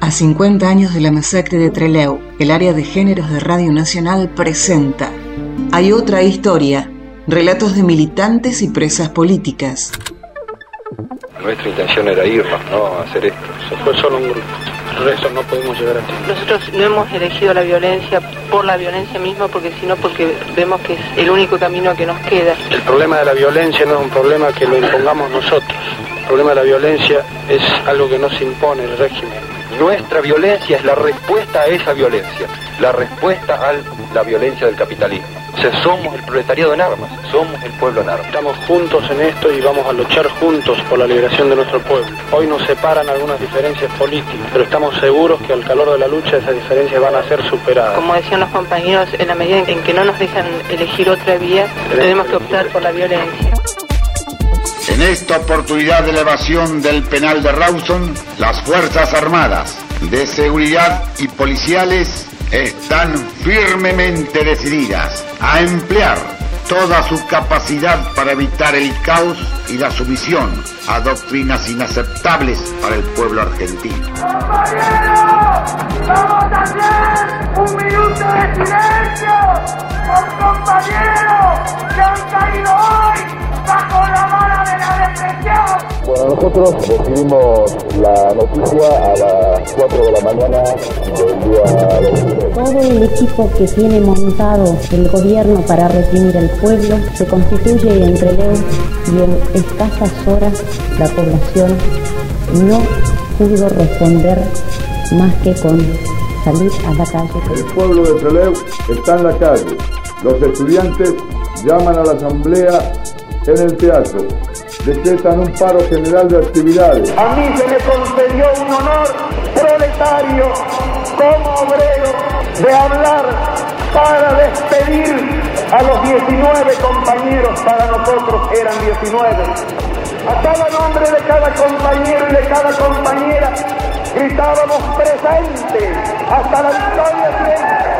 A 50 años de la masacre de Trelew, el área de géneros de Radio Nacional presenta Hay otra historia, relatos de militantes y presas políticas. Nuestra intención era irnos, no hacer esto. Se fue solo un grupo. Por eso no podemos llegar a ti. Nosotros no hemos elegido la violencia por la violencia misma, porque sino porque vemos que es el único camino que nos queda. El problema de la violencia no es un problema que lo impongamos nosotros. El problema de la violencia es algo que nos impone el régimen. Nuestra violencia es la respuesta a esa violencia, la respuesta a la violencia del capitalismo. O sea, somos el proletariado en armas, somos el pueblo en armas. Estamos juntos en esto y vamos a luchar juntos por la liberación de nuestro pueblo. Hoy nos separan algunas diferencias políticas, pero estamos seguros que al calor de la lucha esas diferencias van a ser superadas. Como decían los compañeros, en la medida en que no nos dejan elegir otra vía, tenemos que optar por la violencia. En esta oportunidad de elevación del penal de Rawson, las Fuerzas Armadas de Seguridad y Policiales están firmemente decididas a emplear toda su capacidad para evitar el caos y la sumisión a doctrinas inaceptables para el pueblo argentino. ¡Compañeros! ¡Vamos a hacer un minuto de silencio por compañeros que han caído hoy bajo la vara de la depresión! Bueno, nosotros recibimos la noticia a las 4 de la mañana del día 23. Todo el equipo que tiene montado el gobierno para reprimir al pueblo se constituye entre Leo y en escasas horas la población no pudo responder más que con salir a la calle. El pueblo de Trelew está en la calle. Los estudiantes llaman a la asamblea en el teatro. Decretan un paro general de actividades. A mí se me concedió un honor proletario como obrero de hablar para despedir a los 19 compañeros, para nosotros eran 19. A cada nombre de cada compañero y de cada compañera gritábamos presente hasta la victoria siempre.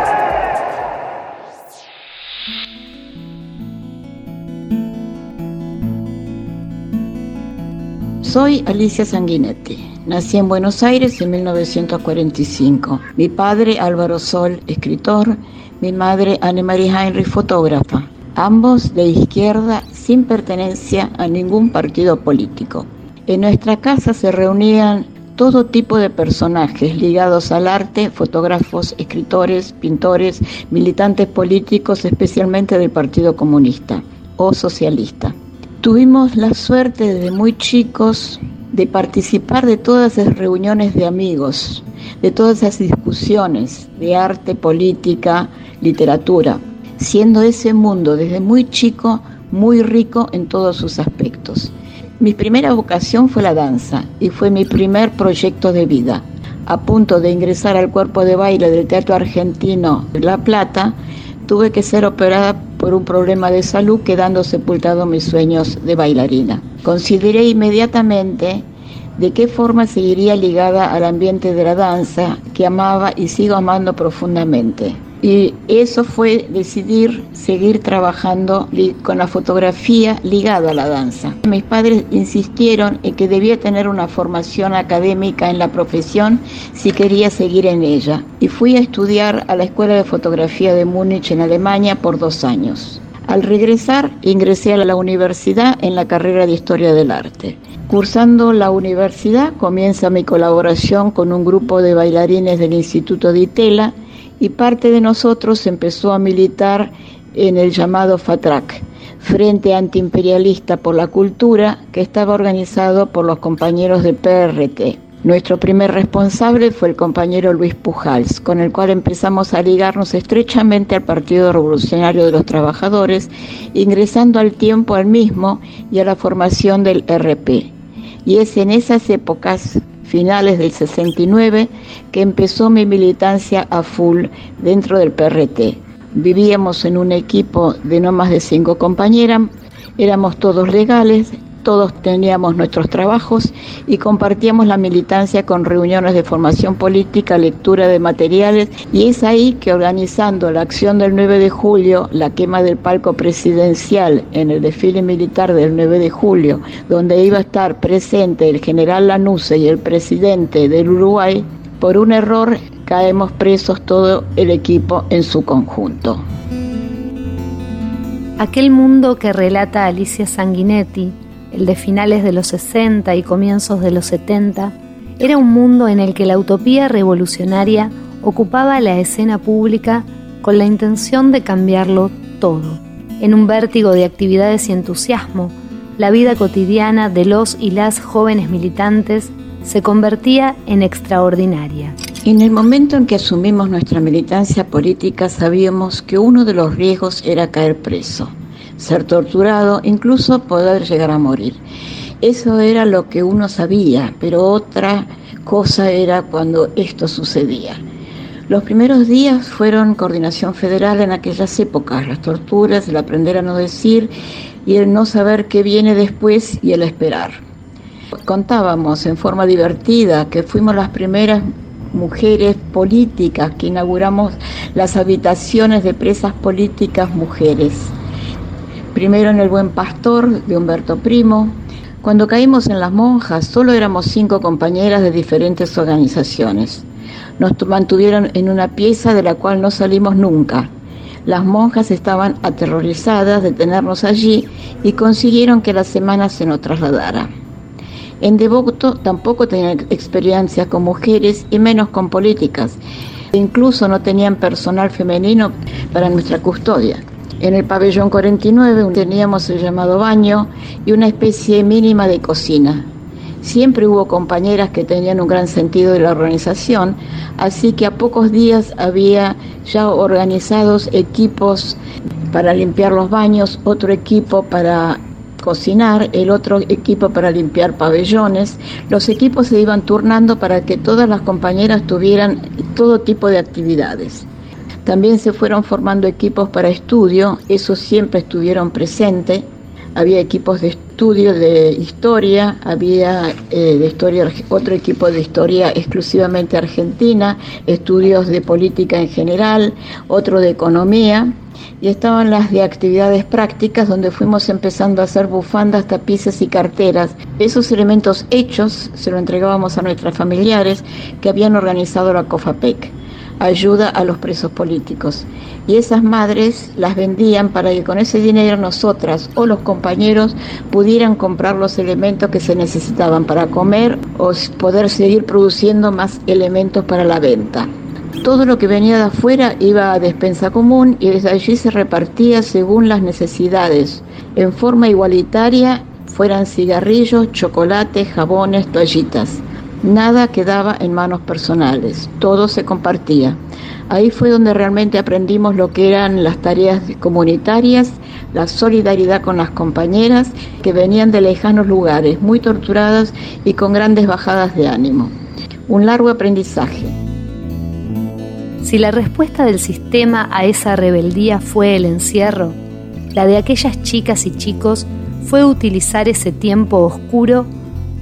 Soy Alicia Sanguinetti. Nací en Buenos Aires en 1945. Mi padre Álvaro Sol, escritor, mi madre Anne-Marie Heinrich, fotógrafa. Ambos de izquierda sin pertenencia a ningún partido político. En nuestra casa se reunían todo tipo de personajes ligados al arte, fotógrafos, escritores, pintores, militantes políticos, especialmente del Partido Comunista o Socialista. Tuvimos la suerte desde muy chicos de participar de todas esas reuniones de amigos, de todas esas discusiones de arte, política, literatura, siendo ese mundo desde muy chico muy rico en todos sus aspectos. Mi primera vocación fue la danza y fue mi primer proyecto de vida. A punto de ingresar al cuerpo de baile del Teatro Argentino de La Plata, tuve que ser operada por un problema de salud, quedando sepultado mis sueños de bailarina. Consideré inmediatamente de qué forma seguiría ligada al ambiente de la danza que amaba y sigo amando profundamente. Y eso fue decidir seguir trabajando con la fotografía ligada a la danza. Mis padres insistieron en que debía tener una formación académica en la profesión si quería seguir en ella. Y fui a estudiar a la Escuela de Fotografía de Múnich en Alemania por dos años. Al regresar ingresé a la universidad en la carrera de Historia del Arte. Cursando la universidad comienza mi colaboración con un grupo de bailarines del Instituto de Itela y parte de nosotros empezó a militar en el llamado FATRAC, Frente Antiimperialista por la Cultura, que estaba organizado por los compañeros de PRT. Nuestro primer responsable fue el compañero Luis Pujals, con el cual empezamos a ligarnos estrechamente al Partido Revolucionario de los Trabajadores, ingresando al tiempo al mismo y a la formación del RP. Y es en esas épocas finales del 69 que empezó mi militancia a full dentro del PRT. Vivíamos en un equipo de no más de cinco compañeras, éramos todos legales, todos teníamos nuestros trabajos y compartíamos la militancia con reuniones de formación política, lectura de materiales y es ahí que organizando la acción del 9 de julio, la quema del palco presidencial en el desfile militar del 9 de julio, donde iba a estar presente el general Lanusse y el presidente del Uruguay, por un error caemos presos todo el equipo en su conjunto. Aquel mundo que relata Alicia Sanguinetti el de finales de los 60 y comienzos de los 70, era un mundo en el que la utopía revolucionaria ocupaba la escena pública con la intención de cambiarlo todo. En un vértigo de actividades y entusiasmo, la vida cotidiana de los y las jóvenes militantes se convertía en extraordinaria. En el momento en que asumimos nuestra militancia política sabíamos que uno de los riesgos era caer preso ser torturado, incluso poder llegar a morir. Eso era lo que uno sabía, pero otra cosa era cuando esto sucedía. Los primeros días fueron coordinación federal en aquellas épocas, las torturas, el aprender a no decir y el no saber qué viene después y el esperar. Contábamos en forma divertida que fuimos las primeras mujeres políticas que inauguramos las habitaciones de presas políticas mujeres primero en El Buen Pastor de Humberto Primo. Cuando caímos en las monjas, solo éramos cinco compañeras de diferentes organizaciones. Nos mantuvieron en una pieza de la cual no salimos nunca. Las monjas estaban aterrorizadas de tenernos allí y consiguieron que la semana se nos trasladara. En Devoto tampoco tenían experiencias con mujeres y menos con políticas. Incluso no tenían personal femenino para nuestra custodia. En el pabellón 49 teníamos el llamado baño y una especie mínima de cocina. Siempre hubo compañeras que tenían un gran sentido de la organización, así que a pocos días había ya organizados equipos para limpiar los baños, otro equipo para cocinar, el otro equipo para limpiar pabellones. Los equipos se iban turnando para que todas las compañeras tuvieran todo tipo de actividades. También se fueron formando equipos para estudio, esos siempre estuvieron presentes. Había equipos de estudio de historia, había eh, de historia, otro equipo de historia exclusivamente argentina, estudios de política en general, otro de economía y estaban las de actividades prácticas donde fuimos empezando a hacer bufandas, tapices y carteras. Esos elementos hechos se lo entregábamos a nuestras familiares que habían organizado la COFAPEC ayuda a los presos políticos. Y esas madres las vendían para que con ese dinero nosotras o los compañeros pudieran comprar los elementos que se necesitaban para comer o poder seguir produciendo más elementos para la venta. Todo lo que venía de afuera iba a despensa común y desde allí se repartía según las necesidades, en forma igualitaria, fueran cigarrillos, chocolates, jabones, toallitas. Nada quedaba en manos personales, todo se compartía. Ahí fue donde realmente aprendimos lo que eran las tareas comunitarias, la solidaridad con las compañeras que venían de lejanos lugares, muy torturadas y con grandes bajadas de ánimo. Un largo aprendizaje. Si la respuesta del sistema a esa rebeldía fue el encierro, la de aquellas chicas y chicos fue utilizar ese tiempo oscuro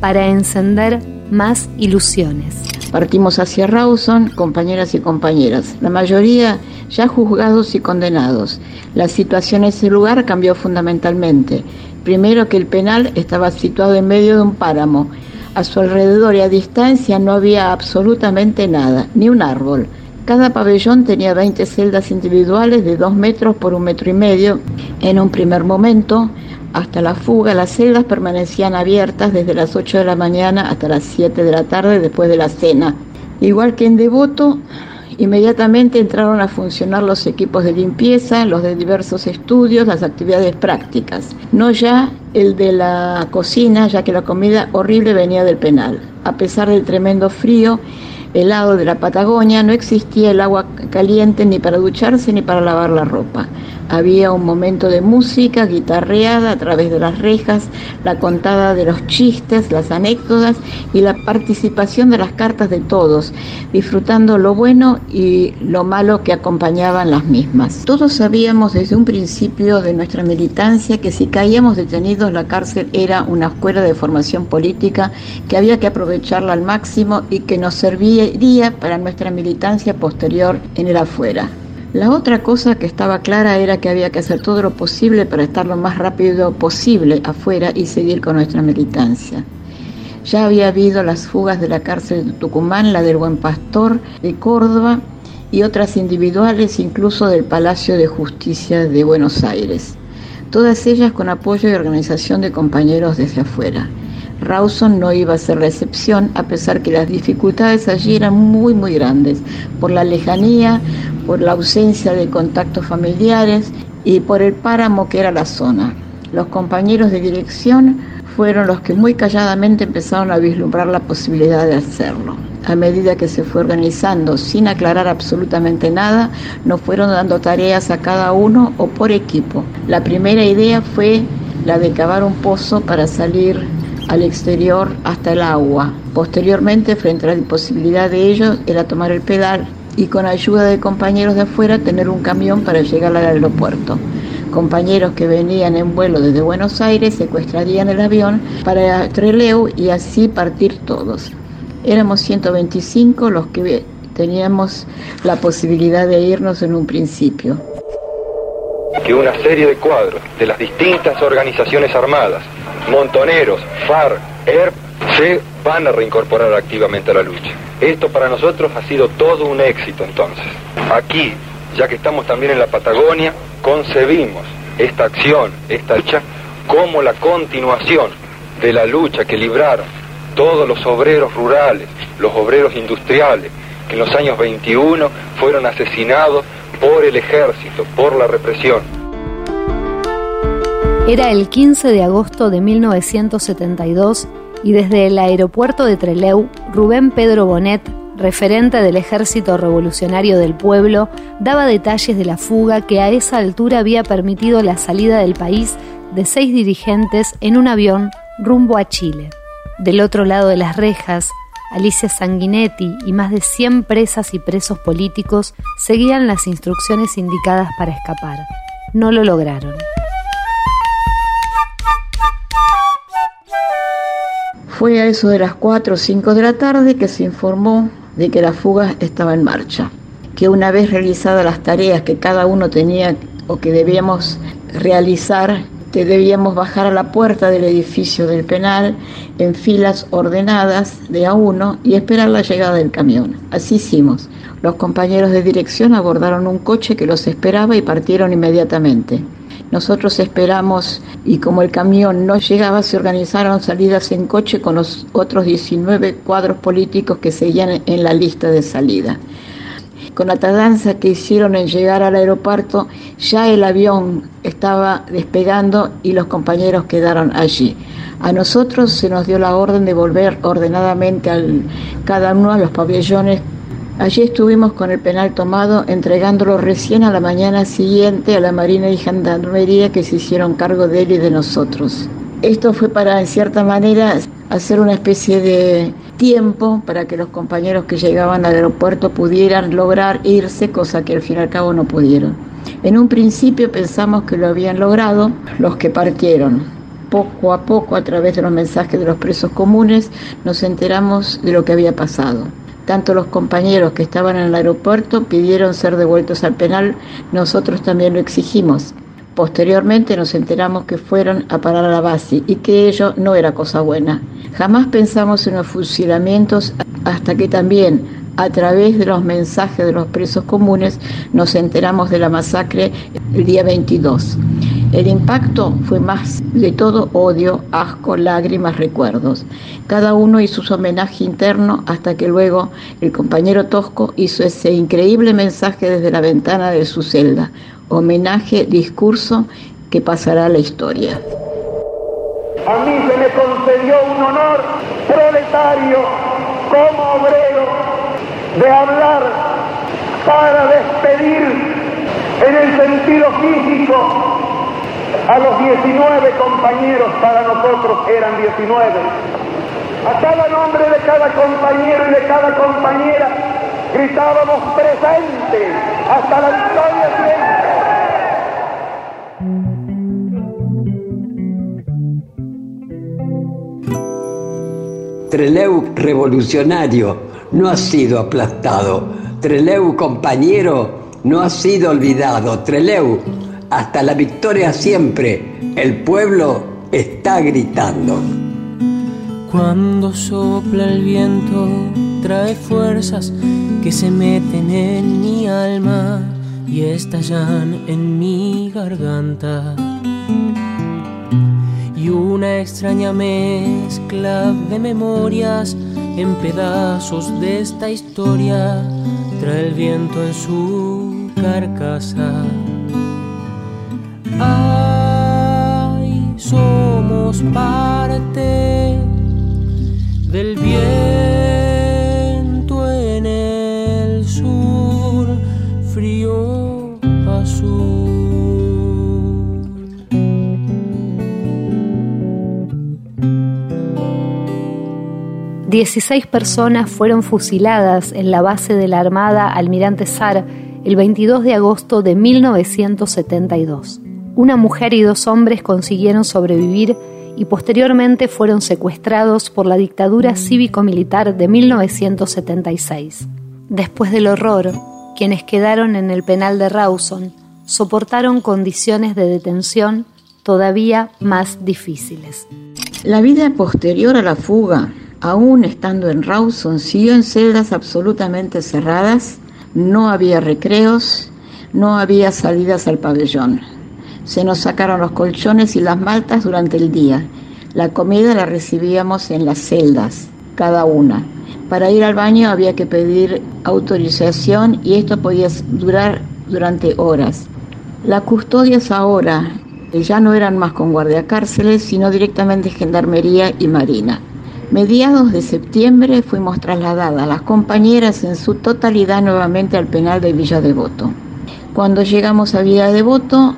para encender más ilusiones. Partimos hacia Rawson, compañeras y compañeras, la mayoría ya juzgados y condenados. La situación en ese lugar cambió fundamentalmente. Primero que el penal estaba situado en medio de un páramo. A su alrededor y a distancia no había absolutamente nada, ni un árbol. Cada pabellón tenía 20 celdas individuales de 2 metros por un metro y medio. En un primer momento, hasta la fuga, las celdas permanecían abiertas desde las 8 de la mañana hasta las 7 de la tarde después de la cena. Igual que en Devoto, inmediatamente entraron a funcionar los equipos de limpieza, los de diversos estudios, las actividades prácticas. No ya el de la cocina, ya que la comida horrible venía del penal. A pesar del tremendo frío, helado de la Patagonia no existía el agua caliente ni para ducharse ni para lavar la ropa. Había un momento de música guitarreada a través de las rejas, la contada de los chistes, las anécdotas y la participación de las cartas de todos, disfrutando lo bueno y lo malo que acompañaban las mismas. Todos sabíamos desde un principio de nuestra militancia que si caíamos detenidos la cárcel era una escuela de formación política que había que aprovecharla al máximo y que nos serviría para nuestra militancia posterior en el afuera. La otra cosa que estaba clara era que había que hacer todo lo posible para estar lo más rápido posible afuera y seguir con nuestra militancia. Ya había habido las fugas de la cárcel de Tucumán, la del Buen Pastor, de Córdoba y otras individuales, incluso del Palacio de Justicia de Buenos Aires. Todas ellas con apoyo y organización de compañeros desde afuera. Rawson no iba a ser la excepción, a pesar que las dificultades allí eran muy, muy grandes, por la lejanía, por la ausencia de contactos familiares y por el páramo que era la zona. Los compañeros de dirección fueron los que muy calladamente empezaron a vislumbrar la posibilidad de hacerlo. A medida que se fue organizando sin aclarar absolutamente nada, nos fueron dando tareas a cada uno o por equipo. La primera idea fue la de cavar un pozo para salir al exterior hasta el agua. Posteriormente, frente a la imposibilidad de ello, era tomar el pedal y con ayuda de compañeros de afuera tener un camión para llegar al aeropuerto. Compañeros que venían en vuelo desde Buenos Aires secuestrarían el avión para Treleu y así partir todos. Éramos 125 los que teníamos la posibilidad de irnos en un principio. Que una serie de cuadros de las distintas organizaciones armadas montoneros, FAR, ERP, se van a reincorporar activamente a la lucha. Esto para nosotros ha sido todo un éxito entonces. Aquí, ya que estamos también en la Patagonia, concebimos esta acción, esta lucha, como la continuación de la lucha que libraron todos los obreros rurales, los obreros industriales, que en los años 21 fueron asesinados por el ejército, por la represión. Era el 15 de agosto de 1972 y desde el aeropuerto de Trelew, Rubén Pedro Bonet, referente del Ejército Revolucionario del Pueblo, daba detalles de la fuga que a esa altura había permitido la salida del país de seis dirigentes en un avión rumbo a Chile. Del otro lado de las rejas, Alicia Sanguinetti y más de 100 presas y presos políticos seguían las instrucciones indicadas para escapar. No lo lograron. Fue a eso de las 4 o 5 de la tarde que se informó de que la fuga estaba en marcha, que una vez realizadas las tareas que cada uno tenía o que debíamos realizar, debíamos bajar a la puerta del edificio del penal en filas ordenadas de a uno y esperar la llegada del camión. Así hicimos. Los compañeros de dirección abordaron un coche que los esperaba y partieron inmediatamente. Nosotros esperamos y como el camión no llegaba, se organizaron salidas en coche con los otros 19 cuadros políticos que seguían en la lista de salida. Con la tardanza que hicieron en llegar al aeropuerto, ya el avión estaba despegando y los compañeros quedaron allí. A nosotros se nos dio la orden de volver ordenadamente al, cada uno a los pabellones Allí estuvimos con el penal tomado, entregándolo recién a la mañana siguiente a la Marina y Gendarmería que se hicieron cargo de él y de nosotros. Esto fue para, en cierta manera, hacer una especie de tiempo para que los compañeros que llegaban al aeropuerto pudieran lograr irse, cosa que al fin y al cabo no pudieron. En un principio pensamos que lo habían logrado los que partieron. Poco a poco, a través de los mensajes de los presos comunes, nos enteramos de lo que había pasado. Tanto los compañeros que estaban en el aeropuerto pidieron ser devueltos al penal, nosotros también lo exigimos. Posteriormente nos enteramos que fueron a parar a la base y que ello no era cosa buena. Jamás pensamos en los fusilamientos hasta que también a través de los mensajes de los presos comunes nos enteramos de la masacre el día 22. El impacto fue más de todo odio, asco, lágrimas, recuerdos. Cada uno hizo su homenaje interno hasta que luego el compañero Tosco hizo ese increíble mensaje desde la ventana de su celda. Homenaje, discurso que pasará a la historia. A mí se me concedió un honor proletario como obrero de hablar para despedir en el sentido físico a los 19 compañeros, para nosotros eran 19. A cada nombre de cada compañero y de cada compañera gritábamos presente hasta la victoria siempre. Treleu revolucionario no ha sido aplastado. Treleu compañero no ha sido olvidado. Treleu, hasta la victoria siempre. El pueblo está gritando. Cuando sopla el viento, trae fuerzas que se meten en mi alma y estallan en mi garganta y una extraña mezcla de memorias en pedazos de esta historia trae el viento en su carcasa. Somos parte del viento en el sur, frío azul. 16 personas fueron fusiladas en la base de la Armada Almirante Sar el 22 de agosto de 1972. Una mujer y dos hombres consiguieron sobrevivir y posteriormente fueron secuestrados por la dictadura cívico-militar de 1976. Después del horror, quienes quedaron en el penal de Rawson soportaron condiciones de detención todavía más difíciles. La vida posterior a la fuga aún estando en Rawson, siguió en celdas absolutamente cerradas, no había recreos, no había salidas al pabellón. Se nos sacaron los colchones y las maltas durante el día. La comida la recibíamos en las celdas, cada una. Para ir al baño había que pedir autorización y esto podía durar durante horas. Las custodias ahora ya no eran más con guardiacárceles, sino directamente gendarmería y marina. Mediados de septiembre fuimos trasladadas las compañeras en su totalidad nuevamente al penal de Villa Devoto. Cuando llegamos a Villa Devoto,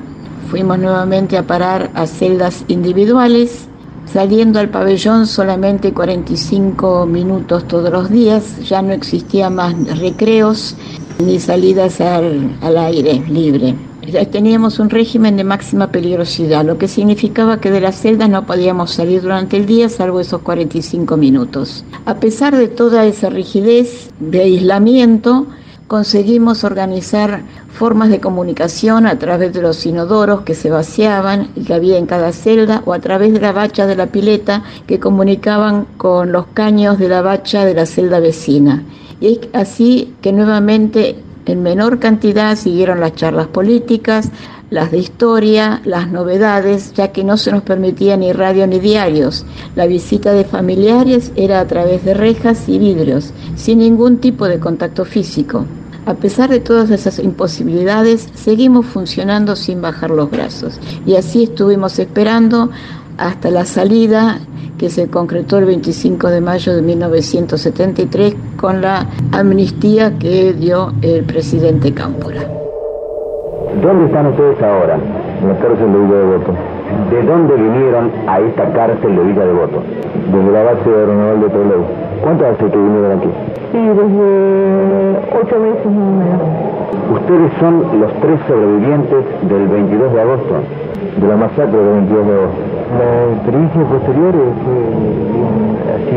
fuimos nuevamente a parar a celdas individuales, saliendo al pabellón solamente 45 minutos todos los días, ya no existían más recreos ni salidas al, al aire libre teníamos un régimen de máxima peligrosidad, lo que significaba que de las celdas no podíamos salir durante el día salvo esos 45 minutos. A pesar de toda esa rigidez de aislamiento, conseguimos organizar formas de comunicación a través de los inodoros que se vaciaban y que había en cada celda o a través de la bacha de la pileta que comunicaban con los caños de la bacha de la celda vecina. Y es así que nuevamente en menor cantidad siguieron las charlas políticas, las de historia, las novedades, ya que no se nos permitía ni radio ni diarios. La visita de familiares era a través de rejas y vidrios, sin ningún tipo de contacto físico. A pesar de todas esas imposibilidades, seguimos funcionando sin bajar los brazos. Y así estuvimos esperando hasta la salida que se concretó el 25 de mayo de 1973 con la amnistía que dio el presidente Cámpora. ¿Dónde están ustedes ahora? En la cárcel de Villa Devoto. ¿De dónde vinieron a esta cárcel de Villa Devoto? Desde la base de aeronaval de Toledo. ¿Cuánto hace que vinieron aquí? Sí, desde ocho meses más Ustedes son los tres sobrevivientes del 22 de agosto. De la masacre del 22 de agosto. La experiencia posterior fue así,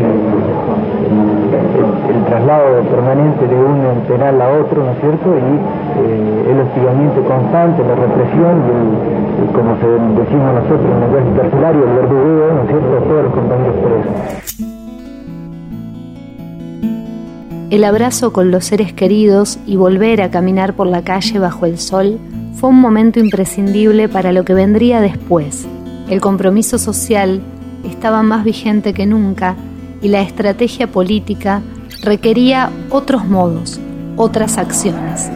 el, traslado permanente de un penal a otro, ¿no es cierto? Y eh, el hostigamiento constante, la represión y, como se decimos nosotros en el lenguaje carcelario, el verdugueo, ¿no es cierto?, a todos los compañeros presos. El abrazo con los seres queridos y volver a caminar por la calle bajo el sol fue un momento imprescindible para lo que vendría después, el compromiso social estaba más vigente que nunca y la estrategia política requería otros modos, otras acciones.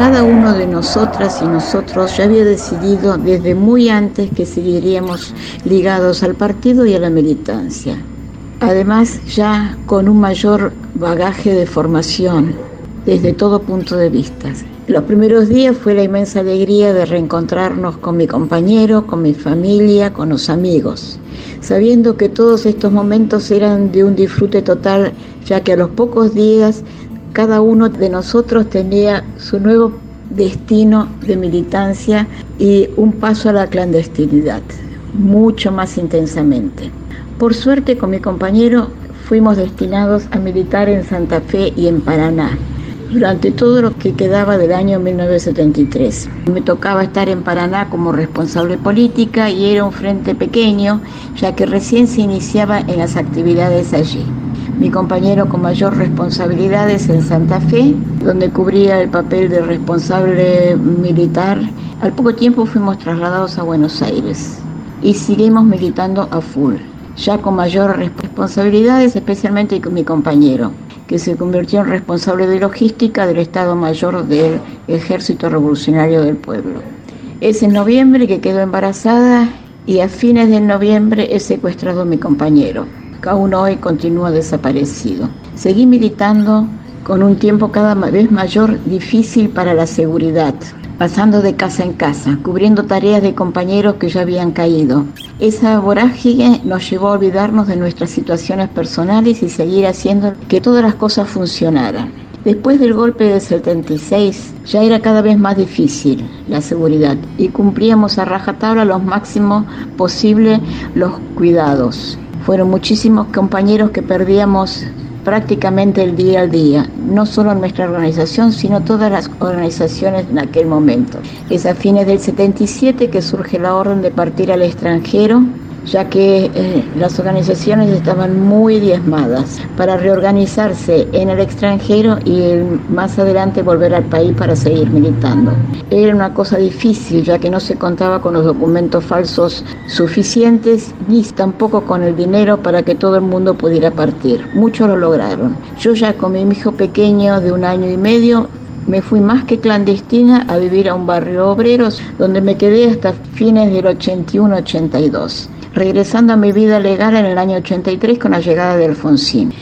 Cada uno de nosotras y nosotros ya había decidido desde muy antes que seguiríamos ligados al partido y a la militancia. Además, ya con un mayor bagaje de formación desde todo punto de vista. Los primeros días fue la inmensa alegría de reencontrarnos con mi compañero, con mi familia, con los amigos, sabiendo que todos estos momentos eran de un disfrute total, ya que a los pocos días cada uno de nosotros tenía su nuevo destino de militancia y un paso a la clandestinidad, mucho más intensamente. Por suerte con mi compañero fuimos destinados a militar en Santa Fe y en Paraná durante todo lo que quedaba del año 1973. Me tocaba estar en Paraná como responsable política y era un frente pequeño, ya que recién se iniciaba en las actividades allí. Mi compañero con mayor responsabilidades en Santa Fe, donde cubría el papel de responsable militar. Al poco tiempo fuimos trasladados a Buenos Aires y seguimos militando a full, ya con mayor responsabilidades, especialmente con mi compañero que se convirtió en responsable de logística del Estado Mayor del Ejército Revolucionario del Pueblo. Es en noviembre que quedó embarazada y a fines de noviembre es secuestrado mi compañero. Aún hoy continúa desaparecido. Seguí militando con un tiempo cada vez mayor difícil para la seguridad, pasando de casa en casa, cubriendo tareas de compañeros que ya habían caído. Esa vorágine nos llevó a olvidarnos de nuestras situaciones personales y seguir haciendo que todas las cosas funcionaran. Después del golpe del 76 ya era cada vez más difícil la seguridad y cumplíamos a rajatabla lo máximo posible los cuidados. Fueron muchísimos compañeros que perdíamos prácticamente el día al día, no solo nuestra organización, sino todas las organizaciones en aquel momento. Es a fines del 77 que surge la orden de partir al extranjero ya que eh, las organizaciones estaban muy diezmadas para reorganizarse en el extranjero y más adelante volver al país para seguir militando. Era una cosa difícil ya que no se contaba con los documentos falsos suficientes ni tampoco con el dinero para que todo el mundo pudiera partir. Muchos lo lograron. Yo ya con mi hijo pequeño de un año y medio me fui más que clandestina a vivir a un barrio obreros donde me quedé hasta fines del 81-82 regresando a mi vida legal en el año 83 con la llegada de Alfonsín.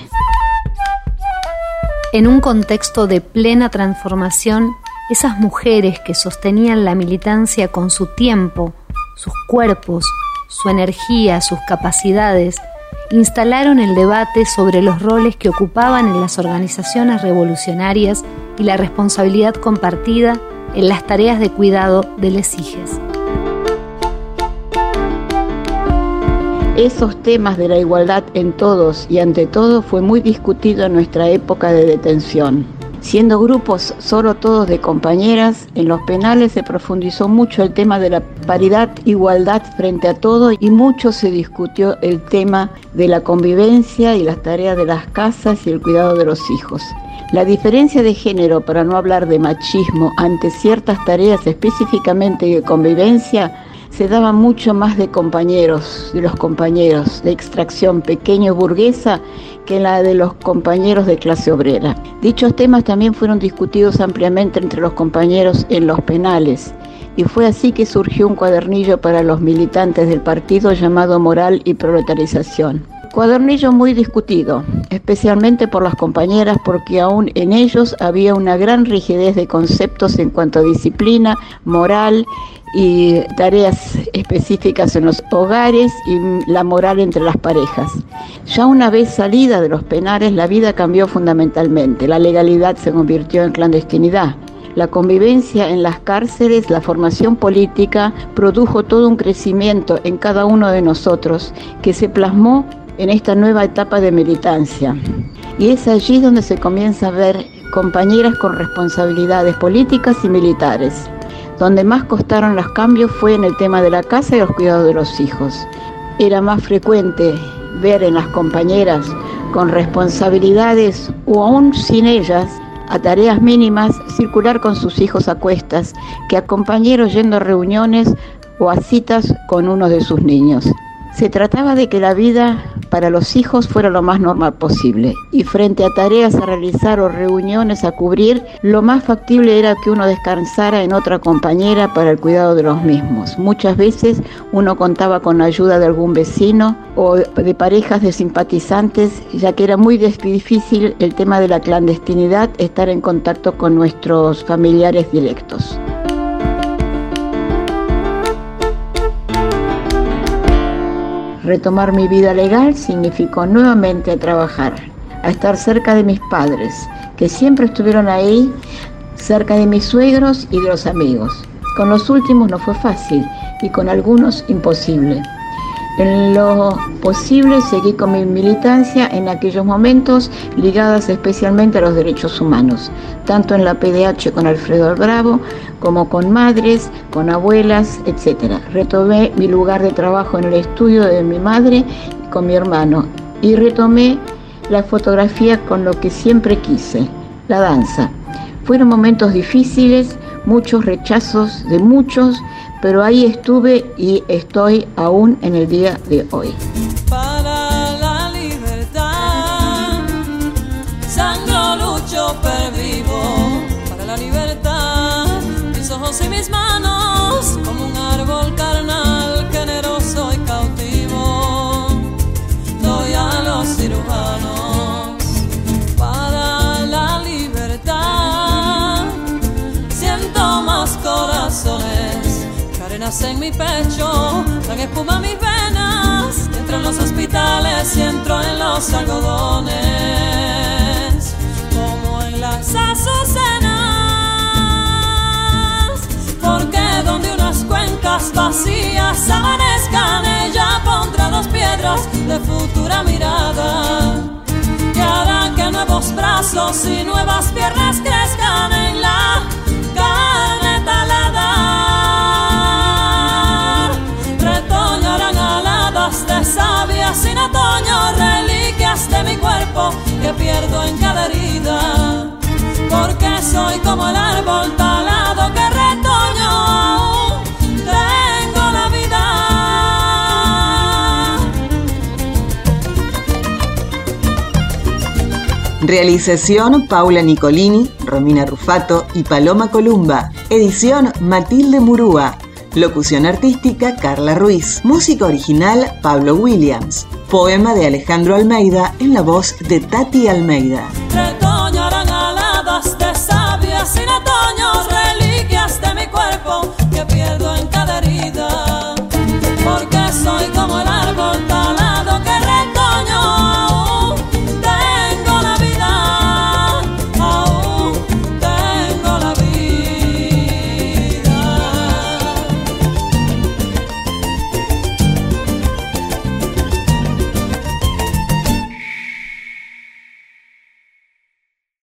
En un contexto de plena transformación, esas mujeres que sostenían la militancia con su tiempo, sus cuerpos, su energía, sus capacidades, instalaron el debate sobre los roles que ocupaban en las organizaciones revolucionarias y la responsabilidad compartida en las tareas de cuidado de les hijes. Esos temas de la igualdad en todos y ante todo fue muy discutido en nuestra época de detención. Siendo grupos solo todos de compañeras, en los penales se profundizó mucho el tema de la paridad, igualdad frente a todo y mucho se discutió el tema de la convivencia y las tareas de las casas y el cuidado de los hijos. La diferencia de género, para no hablar de machismo, ante ciertas tareas específicamente de convivencia, se daba mucho más de compañeros, de los compañeros de extracción pequeño burguesa que la de los compañeros de clase obrera. Dichos temas también fueron discutidos ampliamente entre los compañeros en los penales y fue así que surgió un cuadernillo para los militantes del partido llamado Moral y Proletarización. Cuadernillo muy discutido, especialmente por las compañeras porque aún en ellos había una gran rigidez de conceptos en cuanto a disciplina, moral y tareas específicas en los hogares y la moral entre las parejas. Ya una vez salida de los penales, la vida cambió fundamentalmente. La legalidad se convirtió en clandestinidad. La convivencia en las cárceles, la formación política, produjo todo un crecimiento en cada uno de nosotros que se plasmó en esta nueva etapa de militancia. Y es allí donde se comienza a ver compañeras con responsabilidades políticas y militares. Donde más costaron los cambios fue en el tema de la casa y los cuidados de los hijos. Era más frecuente ver en las compañeras con responsabilidades o aún sin ellas a tareas mínimas circular con sus hijos a cuestas que a compañeros yendo a reuniones o a citas con uno de sus niños. Se trataba de que la vida para los hijos fuera lo más normal posible y frente a tareas a realizar o reuniones a cubrir, lo más factible era que uno descansara en otra compañera para el cuidado de los mismos. Muchas veces uno contaba con la ayuda de algún vecino o de parejas de simpatizantes, ya que era muy difícil el tema de la clandestinidad estar en contacto con nuestros familiares directos. Retomar mi vida legal significó nuevamente trabajar, a estar cerca de mis padres, que siempre estuvieron ahí, cerca de mis suegros y de los amigos. Con los últimos no fue fácil y con algunos imposible. En lo posible seguí con mi militancia en aquellos momentos ligadas especialmente a los derechos humanos, tanto en la PDH con Alfredo Bravo como con madres, con abuelas, etc. Retomé mi lugar de trabajo en el estudio de mi madre con mi hermano y retomé la fotografía con lo que siempre quise, la danza. Fueron momentos difíciles, muchos rechazos de muchos, pero ahí estuve y estoy aún en el día de hoy. Para la libertad, sangro lucho vivo. Para la libertad, mis ojos y mis manos, en mi pecho, dan espuma mis venas, entro en los hospitales y entro en los algodones, como en las azucenas, porque donde unas cuencas vacías amanezcan, ella pondrá dos piedras de futura mirada. Que hará que nuevos brazos y nuevas piernas crezcan en la carne reliquias de mi cuerpo que pierdo en cada herida. Porque soy como el árbol talado que retoño. Tengo la vida. Realización Paula Nicolini, Romina Rufato y Paloma Columba. Edición Matilde Murúa. Locución artística Carla Ruiz. Música original Pablo Williams. Poema de Alejandro Almeida en la voz de Tati Almeida.